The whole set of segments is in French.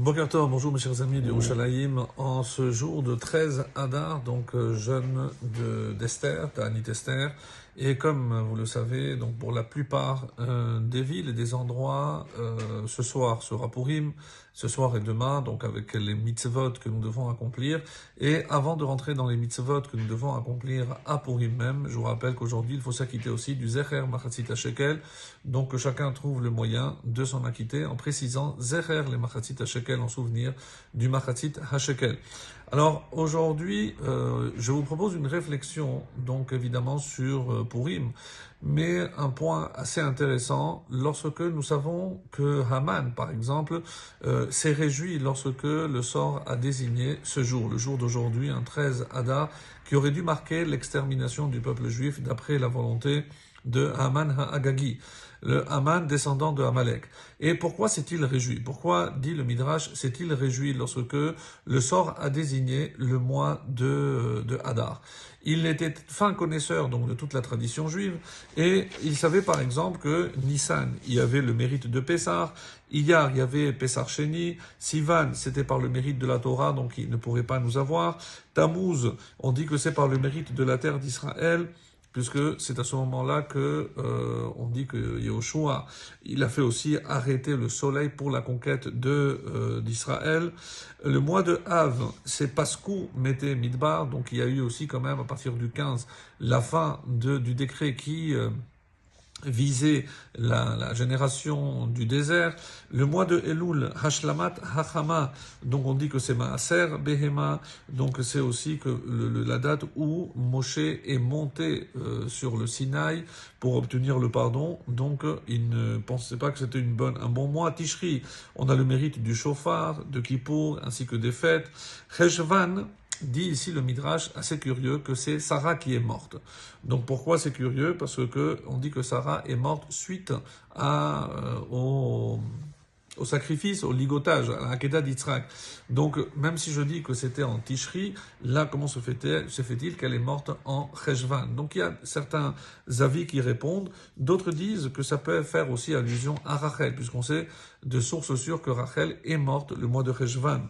Bonjour mes chers amis d'Yerushalayim. En ce jour de 13 Adar, donc euh, jeune de d'Esther, d'Anit Esther, et comme vous le savez, donc pour la plupart euh, des villes et des endroits, euh, ce soir sera Purim, ce soir et demain, donc avec les mitzvot que nous devons accomplir. Et avant de rentrer dans les mitzvot que nous devons accomplir à Purim même, je vous rappelle qu'aujourd'hui, il faut s'acquitter aussi du Zecher Machatzit Shekel, donc que chacun trouve le moyen de s'en acquitter en précisant Zecher les Machatzit Shekel en souvenir du Machatzit Hashekel. Alors aujourd'hui, euh, je vous propose une réflexion, donc évidemment sur euh, Purim, mais un point assez intéressant. Lorsque nous savons que Haman, par exemple, euh, s'est réjoui lorsque le sort a désigné ce jour, le jour d'aujourd'hui, un 13 Adar, qui aurait dû marquer l'extermination du peuple juif d'après la volonté de Haman Ha'agagi, le Haman descendant de Amalek. Et pourquoi s'est-il réjoui? Pourquoi, dit le Midrash, s'est-il réjoui lorsque le sort a désigné le mois de, de Hadar? Il était fin connaisseur donc de toute la tradition juive et il savait par exemple que Nissan y avait le mérite de Pessar, Iyar y avait Pessar Sheni, Sivan c'était par le mérite de la Torah donc il ne pourrait pas nous avoir, Tammuz on dit que c'est par le mérite de la terre d'Israël, puisque c'est à ce moment-là que euh, on dit que Yehoshua, il a fait aussi arrêter le soleil pour la conquête euh, d'Israël. Le mois de Av, c'est Pascou mettait Midbar, donc il y a eu aussi quand même à partir du 15 la fin du décret qui euh, viser la, la, génération du désert. Le mois de Elul, Hashlamat Hachama, donc on dit que c'est Maaser Behema, donc c'est aussi que le, la date où Moshe est monté euh, sur le Sinaï pour obtenir le pardon. Donc il ne pensait pas que c'était une bonne, un bon mois. Tishri, on a le mérite du chauffard, de Kippour, ainsi que des fêtes. Cheshvan, dit ici le Midrash assez curieux que c'est Sarah qui est morte. Donc pourquoi c'est curieux? Parce que on dit que Sarah est morte suite euh, au, au, sacrifice, au ligotage, à la d'Yitzhak. Donc même si je dis que c'était en Tishri, là comment se fait-il fait qu'elle est morte en Cheshvan? Donc il y a certains avis qui répondent, d'autres disent que ça peut faire aussi allusion à Rachel, puisqu'on sait de sources sûres que Rachel est morte le mois de Cheshvan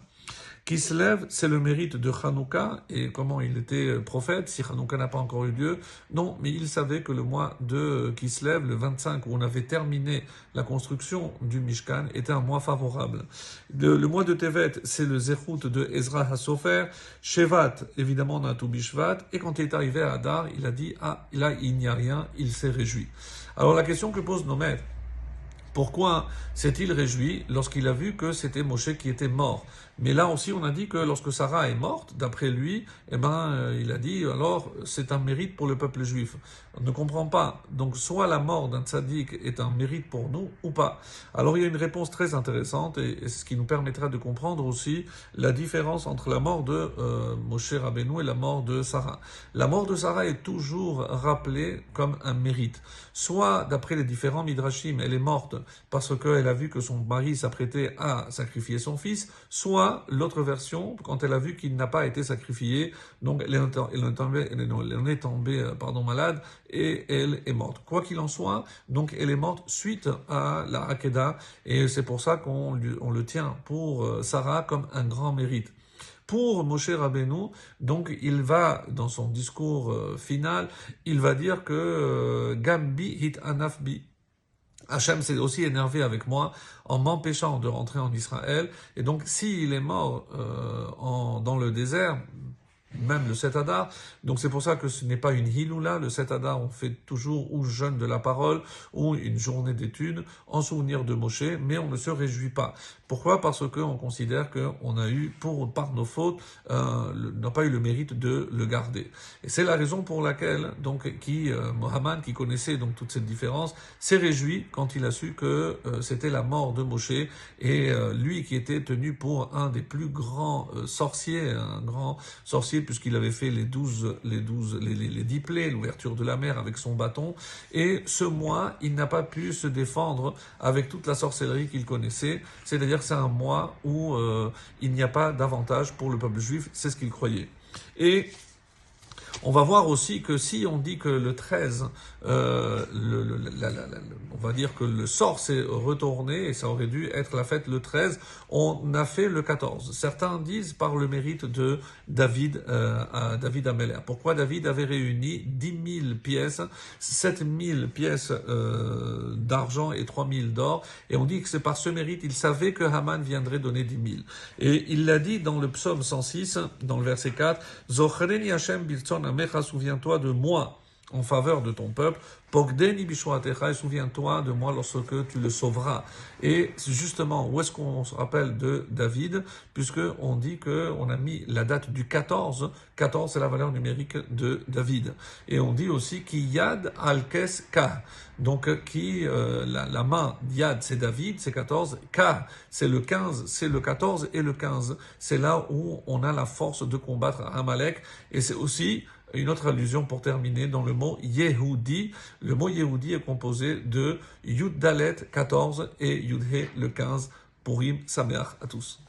qui se lève, c'est le mérite de Hanouka, et comment il était euh, prophète, si Hanouka n'a pas encore eu lieu? Non, mais il savait que le mois de qui se lève, le 25, où on avait terminé la construction du Mishkan, était un mois favorable. Le, mois de Tevet, c'est le Zechut de Ezra Hasofer. Shevat, évidemment, on a tout Bishvat. Et quand il est arrivé à Hadar, il a dit, ah, là, il n'y a rien, il s'est réjoui. Alors la question que posent nos maîtres, pourquoi s'est-il réjoui lorsqu'il a vu que c'était Moshe qui était mort? Mais là aussi, on a dit que lorsque Sarah est morte, d'après lui, eh ben, euh, il a dit alors c'est un mérite pour le peuple juif. On ne comprend pas. Donc, soit la mort d'un tzaddik est un mérite pour nous ou pas. Alors, il y a une réponse très intéressante et, ce qui nous permettra de comprendre aussi la différence entre la mort de euh, Moshe Rabbeinu et la mort de Sarah. La mort de Sarah est toujours rappelée comme un mérite. Soit, d'après les différents midrashim, elle est morte parce qu'elle a vu que son mari s'apprêtait à sacrifier son fils, soit l'autre version, quand elle a vu qu'il n'a pas été sacrifié, donc elle est tombée, elle est tombée pardon, malade et elle est morte. Quoi qu'il en soit, donc elle est morte suite à la Hakeda et c'est pour ça qu'on le tient pour euh, Sarah comme un grand mérite pour Moshe Rabbeinu, donc il va, dans son discours euh, final, il va dire que euh, Gambi hit anafbi, Hachem s'est aussi énervé avec moi en m'empêchant de rentrer en Israël. Et donc, s'il est mort euh, dans le désert, même le 7 Adar. Donc c'est pour ça que ce n'est pas une hiloula. Le 7 Adar, on fait toujours ou jeûne de la parole ou une journée d'études en souvenir de Moshe, mais on ne se réjouit pas. Pourquoi? Parce qu'on considère qu'on a eu, pour, par nos fautes, euh, n'a pas eu le mérite de le garder. Et c'est la raison pour laquelle, donc, qui, euh, Mohammed, qui connaissait donc toute cette différence, s'est réjoui quand il a su que euh, c'était la mort de Moshe et lui qui était tenu pour un des plus grands sorciers, un grand sorcier puisqu'il avait fait les douze, les douze, les, les, dix plaies, l'ouverture de la mer avec son bâton. Et ce mois, il n'a pas pu se défendre avec toute la sorcellerie qu'il connaissait. C'est-à-dire que c'est un mois où euh, il n'y a pas d'avantage pour le peuple juif. C'est ce qu'il croyait. Et On va voir aussi que si on dit que le 13, euh, le, le, la, la, on va dire que le sort s'est retourné et ça aurait dû être la fête le 13, on a fait le 14. Certains disent par le mérite de David, euh, à David. Pourquoi David avait réuni 10 000 pièces, 7 000 pièces euh, d'argent et 3 000 d'or? Et on dit que c'est par ce mérite, il savait que Haman viendrait donner 10 000. Et il l'a dit dans le psaume 106, dans le verset 4, Zochreni Hashem Amecha, souviens-toi de moi en faveur de ton peuple. Pogdeni et souviens-toi de moi lorsque tu le sauveras. Et justement, où est-ce qu'on se rappelle de David Puisque on dit que on a mis la date du 14. 14, c'est la valeur numérique de David. Et on dit aussi qui Yad Alkes K. Donc, qui, euh, la, main Yad, c'est David, c'est 14. K, c'est le 15, c'est le 14. Et le 15, c'est là où on a la force de combattre Amalek. Et c'est aussi une autre allusion pour terminer dans le mot Yehudi. Le mot Yehudi est composé de Yud Dalet 14 et Yud He le 15. Purim Sameach à tous.